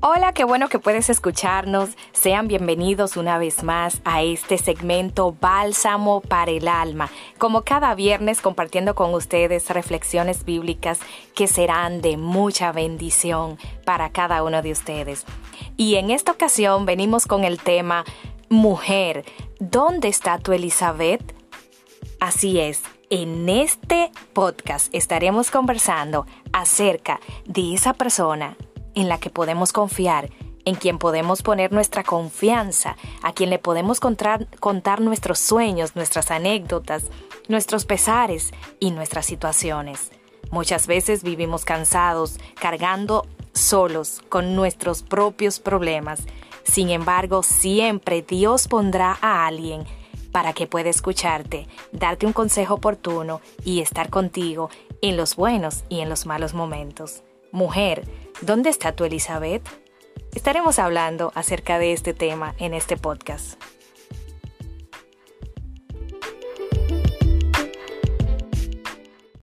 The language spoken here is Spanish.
Hola, qué bueno que puedes escucharnos. Sean bienvenidos una vez más a este segmento Bálsamo para el Alma. Como cada viernes compartiendo con ustedes reflexiones bíblicas que serán de mucha bendición para cada uno de ustedes. Y en esta ocasión venimos con el tema Mujer, ¿dónde está tu Elizabeth? Así es, en este podcast estaremos conversando acerca de esa persona en la que podemos confiar, en quien podemos poner nuestra confianza, a quien le podemos contar, contar nuestros sueños, nuestras anécdotas, nuestros pesares y nuestras situaciones. Muchas veces vivimos cansados, cargando solos con nuestros propios problemas. Sin embargo, siempre Dios pondrá a alguien para que pueda escucharte, darte un consejo oportuno y estar contigo en los buenos y en los malos momentos. Mujer, ¿dónde está tu Elizabeth? Estaremos hablando acerca de este tema en este podcast.